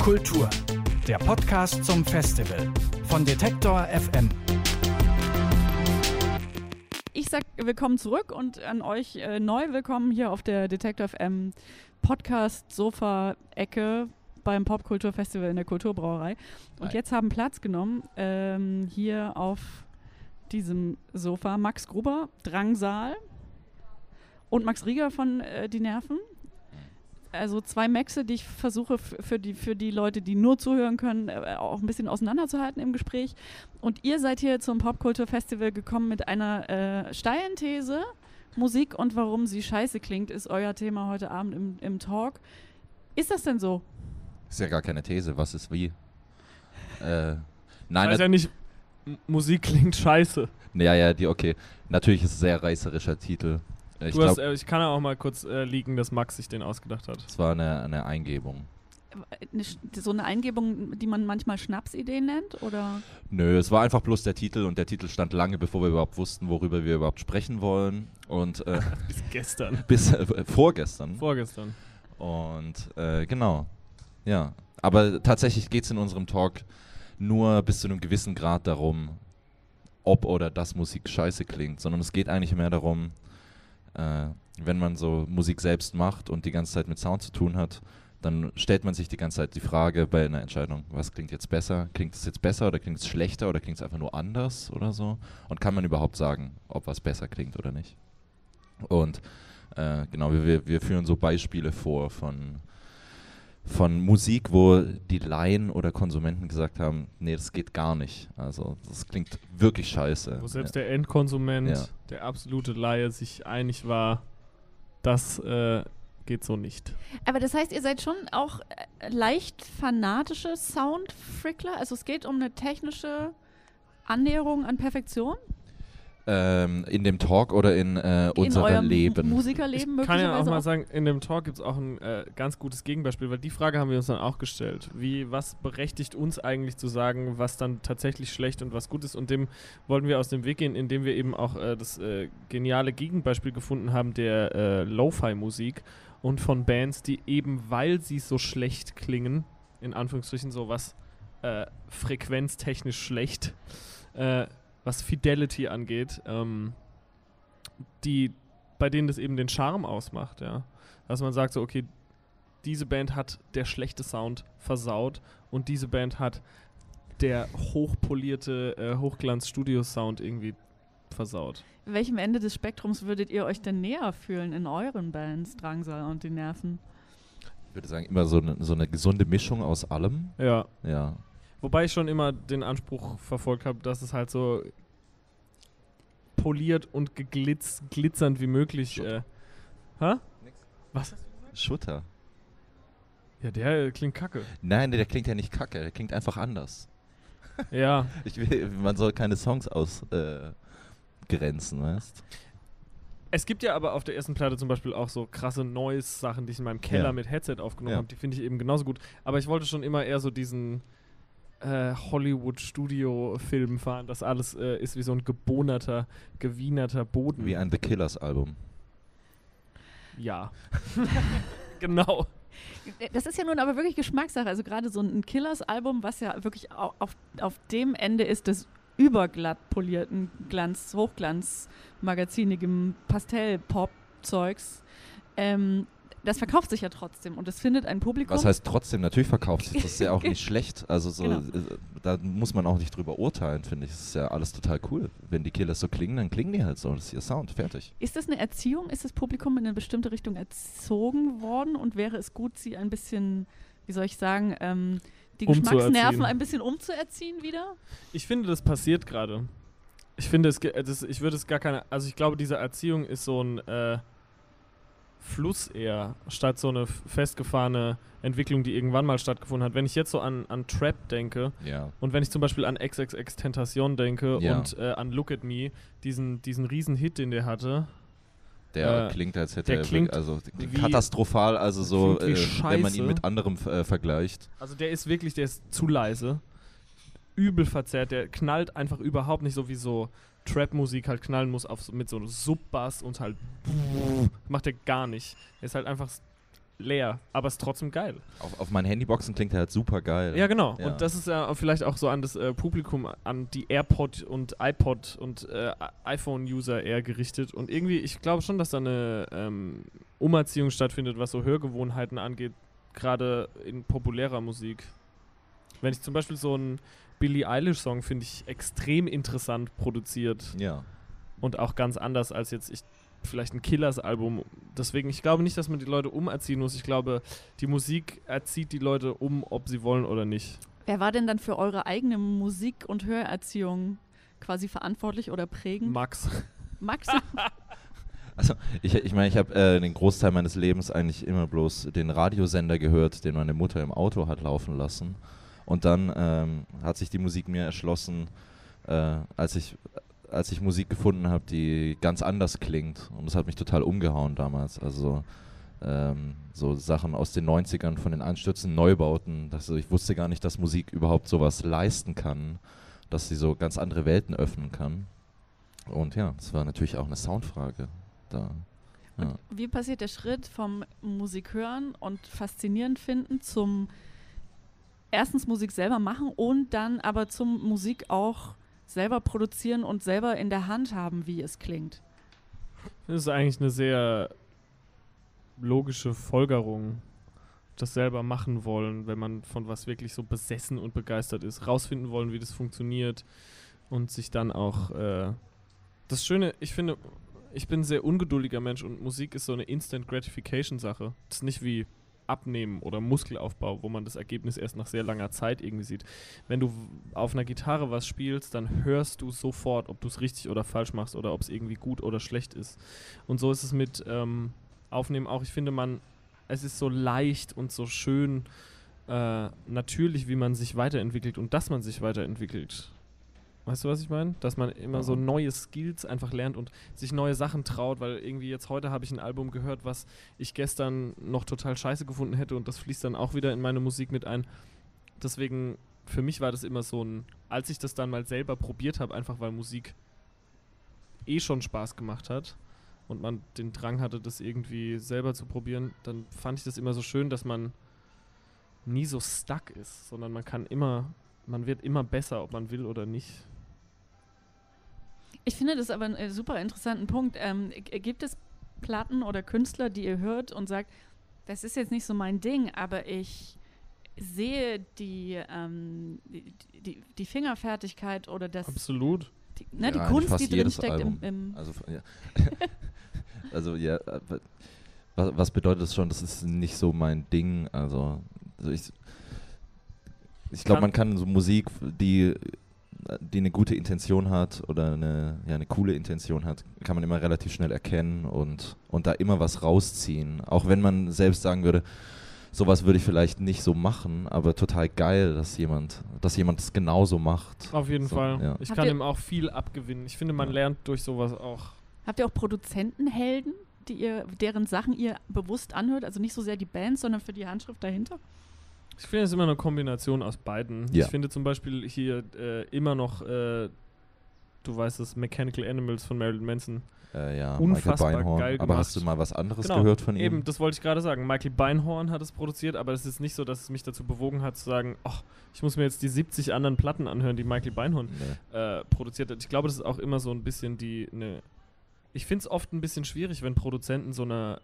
Popkultur, der Podcast zum Festival von Detektor FM. Ich sag willkommen zurück und an euch äh, neu willkommen hier auf der Detektor FM Podcast Sofa Ecke beim Popkulturfestival in der Kulturbrauerei. Und Hi. jetzt haben Platz genommen ähm, hier auf diesem Sofa Max Gruber, Drangsal und Max Rieger von äh, Die Nerven. Also zwei Maxe, die ich versuche für die, für die Leute, die nur zuhören können, äh, auch ein bisschen auseinanderzuhalten im Gespräch. Und ihr seid hier zum Popkulturfestival gekommen mit einer äh, steilen These. Musik und warum sie scheiße klingt, ist euer Thema heute Abend im, im Talk. Ist das denn so? Ist ja gar keine These, was ist wie. Äh, nein, Weiß ja nicht, Musik klingt scheiße. ja, ja, die, okay. Natürlich ist es ein sehr reißerischer Titel. Ich Du hast, äh, ich kann ja auch mal kurz äh, liegen, dass Max sich den ausgedacht hat. es war eine, eine Eingebung. Eine, so eine Eingebung, die man manchmal Schnapsidee nennt? Oder? Nö, es war einfach bloß der Titel und der Titel stand lange, bevor wir überhaupt wussten, worüber wir überhaupt sprechen wollen. Und äh, Bis gestern. bis äh, vorgestern. Vorgestern. Und äh, genau, ja. Aber tatsächlich geht es in unserem Talk nur bis zu einem gewissen Grad darum, ob oder dass Musik scheiße klingt, sondern es geht eigentlich mehr darum, äh, wenn man so Musik selbst macht und die ganze Zeit mit Sound zu tun hat, dann stellt man sich die ganze Zeit die Frage bei einer Entscheidung, was klingt jetzt besser? Klingt es jetzt besser oder klingt es schlechter oder klingt es einfach nur anders oder so? Und kann man überhaupt sagen, ob was besser klingt oder nicht? Und äh, genau, wir- wir, wir führen so Beispiele vor von, von Musik, wo die Laien oder Konsumenten gesagt haben, nee, das geht gar nicht. Also das klingt wirklich scheiße. Wo selbst ja. der Endkonsument, Ja. der absolute Laie, sich einig war, das äh, geht so nicht. Aber das heißt, ihr seid schon auch äh, leicht fanatische Soundfrickler? Also es geht um eine technische Annäherung an Perfektion? Ähm, in dem Talk oder in, äh, in unserem eurem Leben. Musikerleben Ich kann ja auch mal sagen, in dem Talk gibt es auch ein äh, ganz gutes Gegenbeispiel, weil die Frage haben wir uns dann auch gestellt. Wie, was berechtigt uns eigentlich zu sagen, was dann tatsächlich schlecht und was gut ist? Und dem wollten wir aus dem Weg gehen, indem wir eben auch äh, das äh, geniale Gegenbeispiel gefunden haben der äh, Lo-Fi-Musik und von Bands, die eben, weil sie so schlecht klingen, in Anführungsstrichen so was äh, frequenztechnisch schlecht, äh, was Fidelity angeht, ähm, die, bei denen das eben den Charme ausmacht, ja. Dass man sagt so, okay, diese Band hat der schlechte Sound versaut und diese Band hat der hochpolierte äh, Hochglanz-Studio-Sound irgendwie versaut. Welchem Ende des Spektrums würdet ihr euch denn näher fühlen in euren Bands, Drangsal und die Nerven? Ich würde sagen, immer so eine, so eine gesunde Mischung aus allem. Ja. Ja. Wobei ich schon immer den Anspruch verfolgt habe, dass es halt so poliert und geglitz, glitzernd wie möglich. Äh, hä? Was? Schutter. Ja, der äh, klingt kacke. Nein, der klingt ja nicht kacke, der klingt einfach anders. Ja. Ich will, man soll keine Songs ausgrenzen, äh, weißt Es gibt ja aber auf der ersten Platte zum Beispiel auch so krasse Noise-Sachen, die ich in meinem Keller Ja. mit Headset aufgenommen Ja. habe. Die finde ich eben genauso gut. Aber ich wollte schon immer eher so diesen äh, Hollywood-Studio-Film fahren. Das alles äh, ist wie so ein gebohnerter, gewienerter Boden. Wie ein The Killers Album. ja. genau. Das ist ja nun aber wirklich Geschmackssache. Also gerade so ein Killers-Album, was ja wirklich au- auf, auf dem Ende ist des überglatt polierten Glanz, Hochglanz-magazinigem Pastell-Pop-Zeugs. Ähm, das verkauft sich ja trotzdem und es findet ein Publikum. Was heißt trotzdem, natürlich verkauft sich das ist ja auch nicht schlecht. Also so, Genau. äh, da muss man auch nicht drüber urteilen, finde ich. Das ist ja alles total cool. Wenn die Killers so klingen, dann klingen die halt so. Das ist ihr Sound, fertig. Ist das eine Erziehung? Ist das Publikum in eine bestimmte Richtung erzogen worden und wäre es gut, sie ein bisschen, wie soll ich sagen, ähm, die. Geschmacksnerven ein bisschen umzuerziehen wieder? Ich finde, das passiert gerade. Ich finde, es, das, ich würde es gar keine, also ich glaube, diese Erziehung ist so ein äh, Fluss eher, statt so eine festgefahrene Entwicklung, die irgendwann mal stattgefunden hat. Wenn ich jetzt so an, an Trap denke Ja. und wenn ich zum Beispiel an XXX Tentation denke Ja. und äh, an Look at Me, diesen, diesen riesen Hit, den der hatte, Der Äh, klingt, als hätte er klingt also wie- katastrophal, also so, äh, wenn man ihn mit anderem äh, vergleicht. Also der ist wirklich, der ist zu leise. Übel verzerrt, der knallt einfach überhaupt nicht so wie so Trap-Musik halt knallen muss auf, mit so einem Subbass und halt macht er gar nicht. Er ist halt einfach leer, aber ist trotzdem geil. Auf, auf meinen Handyboxen klingt er halt super geil. Ja, genau. Ja. Und das ist ja vielleicht auch so an das äh, Publikum, an die AirPod und iPod und äh, iPhone-User eher gerichtet. Und irgendwie, ich glaube schon, dass da eine ähm, Umerziehung stattfindet, was so Hörgewohnheiten angeht, gerade in populärer Musik. Wenn ich zum Beispiel so einen Billie Eilish-Song finde ich extrem interessant produziert Ja. und auch ganz anders als jetzt ich vielleicht ein Killers-Album. Deswegen, ich glaube nicht, dass man die Leute umerziehen muss. Ich glaube, die Musik erzieht die Leute um, ob sie wollen oder nicht. Wer war denn dann für eure eigene Musik- und Hörerziehung quasi verantwortlich oder prägend? Max. Max? Also ich, ich meine, ich habe äh, den Großteil meines Lebens eigentlich immer bloß den Radiosender gehört, den meine Mutter im Auto hat laufen lassen. Und dann ähm, hat sich die Musik mir erschlossen, äh, als ich als ich Musik gefunden habe, die ganz anders klingt. Und das hat mich total umgehauen damals. Also ähm, so Sachen aus den 90ern von den einstürzenden Neubauten. Dass, also ich wusste gar nicht, dass Musik überhaupt sowas leisten kann, dass sie so ganz andere Welten öffnen kann. Und ja, das war natürlich auch eine Soundfrage. Da, ja. Wie passiert der Schritt vom Musik hören und faszinierend finden zum erstens Musik selber machen und dann aber zum Musik auch selber produzieren und selber in der Hand haben, wie es klingt? Das ist eigentlich eine sehr logische Folgerung. Das selber machen wollen, wenn man von was wirklich so besessen und begeistert ist. Rausfinden wollen, wie das funktioniert und sich dann auch. Äh das Schöne, ich finde, ich bin ein sehr ungeduldiger Mensch und Musik ist so eine Instant Gratification Sache. Das ist nicht wie Abnehmen oder Muskelaufbau, wo man das Ergebnis erst nach sehr langer Zeit irgendwie sieht. Wenn du auf einer Gitarre was spielst, dann hörst du sofort, ob du es richtig oder falsch machst oder ob es irgendwie gut oder schlecht ist. Und so ist es mit ähm, Aufnehmen auch. Ich finde, man, es ist so leicht und so schön äh, natürlich, wie man sich weiterentwickelt und dass man sich weiterentwickelt. Weißt du, was ich meine? Dass man immer so neue Skills einfach lernt und sich neue Sachen traut, weil irgendwie jetzt heute habe ich ein Album gehört, was ich gestern noch total scheiße gefunden hätte und das fließt dann auch wieder in meine Musik mit ein. Deswegen, für mich war das immer so ein, als ich das dann mal selber probiert habe, einfach weil Musik eh schon Spaß gemacht hat und man den Drang hatte, das irgendwie selber zu probieren, dann fand ich das immer so schön, dass man nie so stuck ist, sondern man kann immer, man wird immer besser, ob man will oder nicht. Ich finde das aber einen äh, super interessanten Punkt. Ähm, g- gibt es Platten oder Künstler, die ihr hört und sagt, das ist jetzt nicht so mein Ding, aber ich sehe die, ähm, die, die, die Fingerfertigkeit oder das, Absolut. die, ne, die Ja, Kunst, fast die drin steckt im, im Also, ja. also ja, äh, was, was bedeutet das schon? Das ist nicht so mein Ding. Also, also ich, ich glaube, man kann so Musik, die, die eine gute Intention hat oder eine, ja, eine coole Intention hat, kann man immer relativ schnell erkennen und, und da immer was rausziehen. Auch wenn man selbst sagen würde, sowas würde ich vielleicht nicht so machen, aber total geil, dass jemand, dass jemand das genauso macht. Auf jeden So, Fall. ja. Ich Habt kann ihm auch viel abgewinnen. Ich finde, man Ja. lernt durch sowas auch. Habt ihr auch Produzentenhelden, die ihr, deren Sachen ihr bewusst anhört? Also nicht so sehr die Bands, sondern für die Handschrift dahinter? Ich finde es immer eine Kombination aus beiden. Ja. Ich finde zum Beispiel hier äh, immer noch, äh, du weißt es, Mechanical Animals von Marilyn Manson. Äh, ja, Unfassbar Michael Beinhorn. geil Aber hast du mal was anderes Genau, gehört von ihm? Eben, das wollte ich gerade sagen. Michael Beinhorn hat es produziert, aber es ist nicht so, dass es mich dazu bewogen hat zu sagen, ach, ich muss mir jetzt die 70 anderen Platten anhören, die Michael Beinhorn Nee. äh, produziert hat. Ich glaube, das ist auch immer so ein bisschen die, ne, ich finde es oft ein bisschen schwierig, wenn Produzenten so eine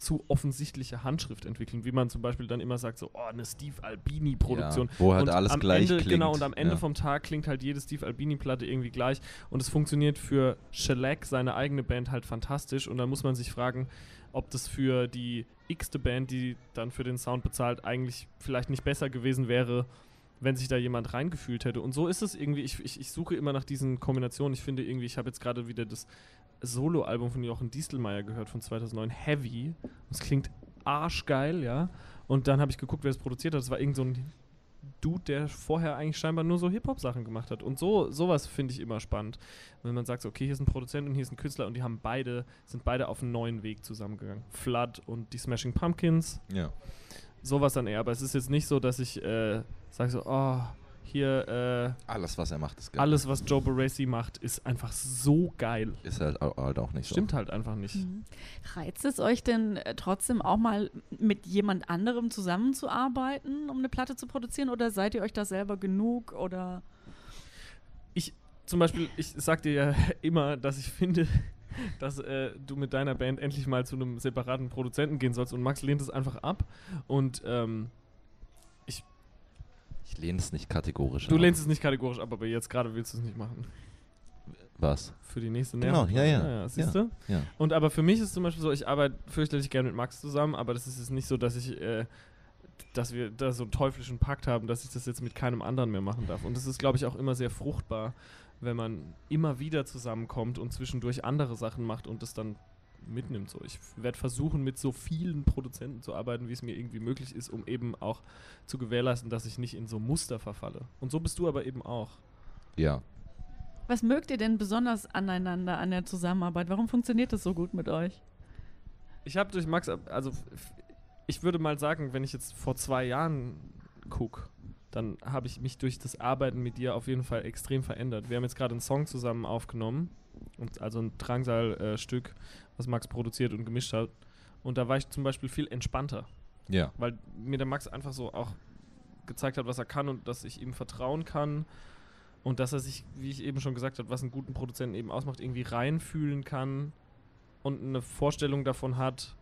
zu offensichtliche Handschrift entwickeln, wie man zum Beispiel dann immer sagt, so, oh, eine Steve Albini-Produktion. Ja, wo halt und alles am gleich Ende, klingt. Genau, und am Ende ja. vom Tag klingt halt jede Steve Albini-Platte irgendwie gleich. Und es funktioniert für Shellac, seine eigene Band, halt fantastisch. Und dann muss man sich fragen, ob das für die x-te Band, die dann für den Sound bezahlt, eigentlich vielleicht nicht besser gewesen wäre, wenn sich da jemand reingefühlt hätte. Und so ist es irgendwie, ich, ich, ich suche immer nach diesen Kombinationen. Ich finde irgendwie, ich habe jetzt gerade wieder das Solo-Album von Jochen Diestelmeier gehört von 2009, Heavy. Und es klingt arschgeil, ja. Und dann habe ich geguckt, wer es produziert hat. Das war irgend so ein Dude, der vorher eigentlich scheinbar nur so Hip-Hop-Sachen gemacht hat. Und so sowas finde ich immer spannend. Wenn man sagt, so, okay, hier ist ein Produzent und hier ist ein Künstler und die haben beide, sind beide auf einen neuen Weg zusammengegangen. Flood und die Smashing Pumpkins, Ja. sowas dann eher. Aber es ist jetzt nicht so, dass ich äh, sage so, oh, hier äh, Alles, was er macht, ist geil. alles, was Joe Barresi macht, ist einfach so geil. Ist halt, halt auch nicht Stimmt halt einfach nicht. Mhm. Reizt es euch denn äh, trotzdem auch mal mit jemand anderem zusammenzuarbeiten, um eine Platte zu produzieren? Oder seid ihr euch da selber genug? Oder Zum Beispiel, ich sag dir ja immer, dass ich finde, dass äh, du mit deiner Band endlich mal zu einem separaten Produzenten gehen sollst und Max lehnt es einfach ab und ähm, so. Ich lehne es nicht kategorisch du ab. lehnst es nicht kategorisch ab, aber jetzt gerade willst du es nicht machen. Was? Für die nächste Genau, Nerven. ja, ja. siehst Ja. du? Ja. Und aber für mich ist es zum Beispiel so, ich arbeite fürchterlich gerne mit Max zusammen, aber das ist jetzt nicht so, dass ich, äh, dass wir da so einen teuflischen Pakt haben, dass ich das jetzt mit keinem anderen mehr machen darf. Und das ist, glaube ich, auch immer sehr fruchtbar, wenn man immer wieder zusammenkommt und zwischendurch andere Sachen macht und das dann mitnimmt. So, ich werde versuchen, mit so vielen Produzenten zu arbeiten, wie es mir irgendwie möglich ist, um eben auch zu gewährleisten, dass ich nicht in so Muster verfalle. Und so bist du aber eben auch. ja. was mögt ihr denn besonders aneinander, an der Zusammenarbeit? Warum funktioniert das so gut mit euch? Ich habe durch Max, also ich würde mal sagen, wenn ich jetzt vor zwei Jahren gucke, dann habe ich mich durch das Arbeiten mit dir auf jeden Fall extrem verändert. Wir haben jetzt gerade einen Song zusammen aufgenommen, und also ein Drangsal-Stück, was Max produziert und gemischt hat. Und da war ich zum Beispiel viel entspannter, Ja. weil mir der Max einfach so auch gezeigt hat, was er kann und dass ich ihm vertrauen kann. Und dass er sich, wie ich eben schon gesagt habe, was einen guten Produzenten eben ausmacht, irgendwie reinfühlen kann und eine Vorstellung davon hat,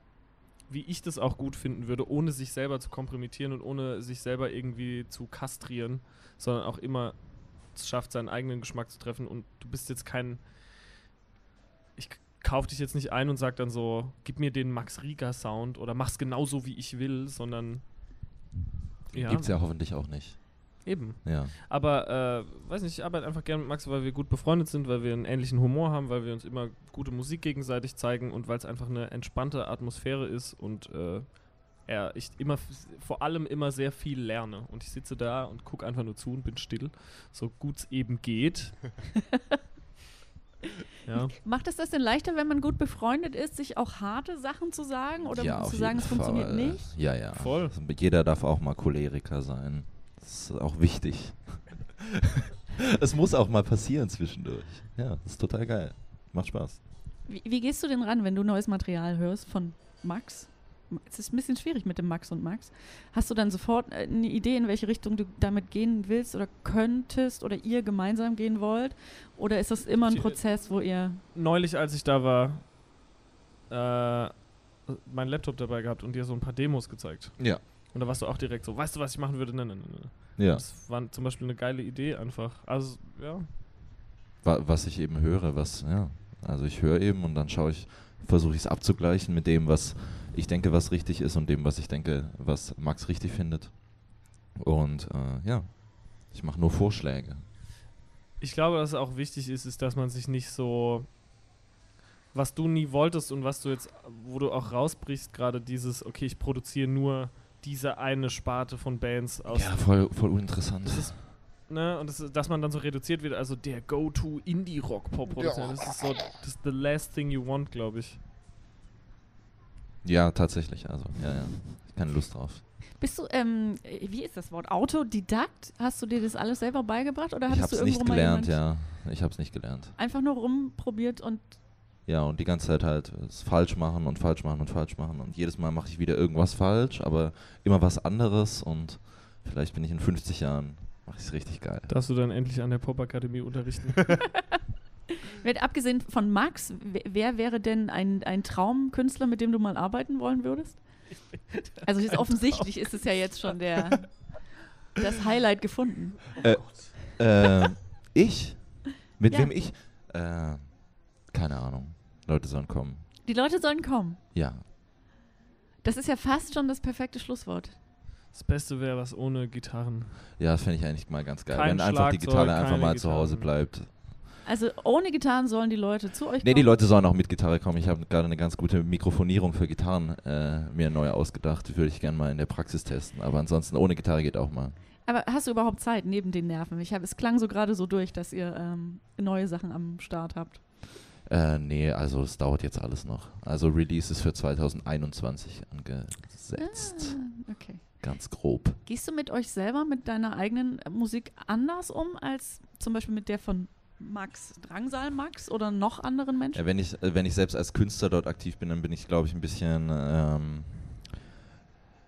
wie ich das auch gut finden würde, ohne sich selber zu kompromittieren und ohne sich selber irgendwie zu kastrieren, sondern auch immer es schafft, seinen eigenen Geschmack zu treffen. Und du bist jetzt kein. Ich kauf dich jetzt nicht ein und sag dann so, gib mir den Max Rieger Sound oder mach's genauso wie ich will, sondern. Ja, Gibt's ja hoffentlich auch nicht. eben. Ja. Aber, äh, weiß nicht, ich arbeite einfach gerne mit Max, weil wir gut befreundet sind, weil wir einen ähnlichen Humor haben, weil wir uns immer gute Musik gegenseitig zeigen und weil es einfach eine entspannte Atmosphäre ist und äh, er, ich immer, vor allem immer sehr viel lerne. Und ich sitze da und gucke einfach nur zu und bin still, so gut es eben geht. ja. Macht es das denn leichter, wenn man gut befreundet ist, sich auch harte Sachen zu sagen? Oder ja, zu sagen, es funktioniert Fall. nicht? Ja, ja. Voll. Also jeder darf auch mal Choleriker sein. Das ist auch wichtig. Es muss auch mal passieren zwischendurch. Ja, das ist total geil. Macht Spaß. Wie, wie gehst du denn ran, wenn du neues Material hörst von Max? Es ist ein bisschen schwierig mit dem Max und Max. Hast du dann sofort äh, eine Idee, in welche Richtung du damit gehen willst oder könntest oder ihr gemeinsam gehen wollt? Oder ist das immer ein Die- Prozess, wo ihr. Neulich, als ich da war, äh, meinen Laptop dabei gehabt und dir so ein paar Demos gezeigt. Ja. Und da warst du auch direkt so, weißt du, was ich machen würde? Nein, nein, nein. nein. Ja. Das war zum Beispiel eine geile Idee einfach. Also, ja. Wa- Was ich eben höre, was, ja. Also ich höre eben und dann schaue ich, versuche ich es abzugleichen mit dem, was ich denke, was richtig ist und dem, was ich denke, was Max richtig findet. Und äh, ja, ich mache nur Vorschläge. Ich glaube, was auch wichtig ist, ist, dass man sich nicht so. Was du nie wolltest und was du jetzt, wo du auch rausbrichst, gerade dieses, okay, ich produziere nur diese eine Sparte von Bands aus. Ja, voll, voll uninteressant. Das ist, ne, und das, dass man dann so reduziert wird, also der Go-To Indie-Rock-Pop-Produzent. Das ist so, das ist the last thing you want, glaube ich. Ja, tatsächlich. Also, ja, ja. Keine Lust drauf. Bist du, ähm, äh, wie ist das Wort? Autodidakt? Hast du dir das alles selber beigebracht oder Ich hattest habe du es irgendwo nicht gelernt, ja. Ich habe es nicht gelernt. einfach nur rumprobiert und Ja, und die ganze Zeit halt es falsch machen und falsch machen und falsch machen. Und jedes Mal mache ich wieder irgendwas falsch, aber immer was anderes. Und vielleicht bin ich in 50 Jahren, mache ich es richtig geil. Darfst du dann endlich an der Popakademie unterrichten? Wird abgesehen von Max, wer, wäre denn ein, ein Traumkünstler, mit dem du mal arbeiten wollen würdest? Also jetzt offensichtlich ist es ja jetzt schon der das Highlight gefunden. äh, ich? Mit Ja. wem ich? Äh, keine Ahnung. Leute sollen kommen. Die Leute sollen kommen. Ja. Das ist ja fast schon das perfekte Schlusswort. Das Beste wäre was ohne Gitarren. Ja, das fände ich eigentlich mal ganz geil. Kein Wenn einfach die Gitarre einfach mal zu Hause Gitarren. bleibt. Also ohne Gitarren sollen die Leute zu euch Nee, kommen. die Leute sollen auch mit Gitarre kommen. Ich habe gerade eine ganz gute Mikrofonierung für Gitarren äh, mir neu ausgedacht. Die würde ich gerne mal in der Praxis testen. Aber ansonsten ohne Gitarre geht auch mal. Aber hast du überhaupt Zeit neben den Nerven? Ich hab, es klang so gerade so durch, dass ihr ähm, neue Sachen am Start habt. Äh, nee, also es dauert jetzt alles noch. Also Release ist für 2021 angesetzt. Ah, okay. Ganz grob. Gehst du mit euch selber, mit deiner eigenen Musik anders um als zum Beispiel mit der von Max Drangsal Max oder noch anderen Menschen? Ja, wenn, ich, äh, wenn ich selbst als Künstler dort aktiv bin, dann bin ich, glaube ich, ein bisschen. Ähm,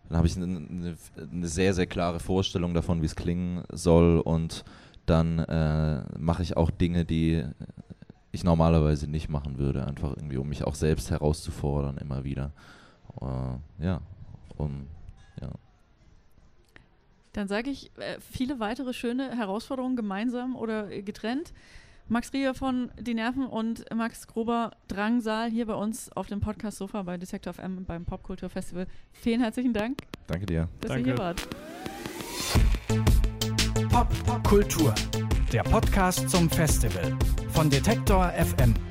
dann habe ich eine, eine sehr, sehr klare Vorstellung davon, wie es klingen soll. Und dann äh, mache ich auch Dinge, die ich normalerweise nicht machen würde, einfach irgendwie, um mich auch selbst herauszufordern, immer wieder. Äh, ja, um, ja. Dann sage ich äh, viele weitere schöne Herausforderungen gemeinsam oder äh, getrennt. Max Rieger von Die Nerven und Max Grober Drangsal hier bei uns auf dem Podcast Sofa bei Detektor FM beim Popkulturfestival. Vielen herzlichen Dank, Danke dir. dass Danke. ihr hier wart. Pop Kultur. Der Podcast zum Festival von Detektor FM.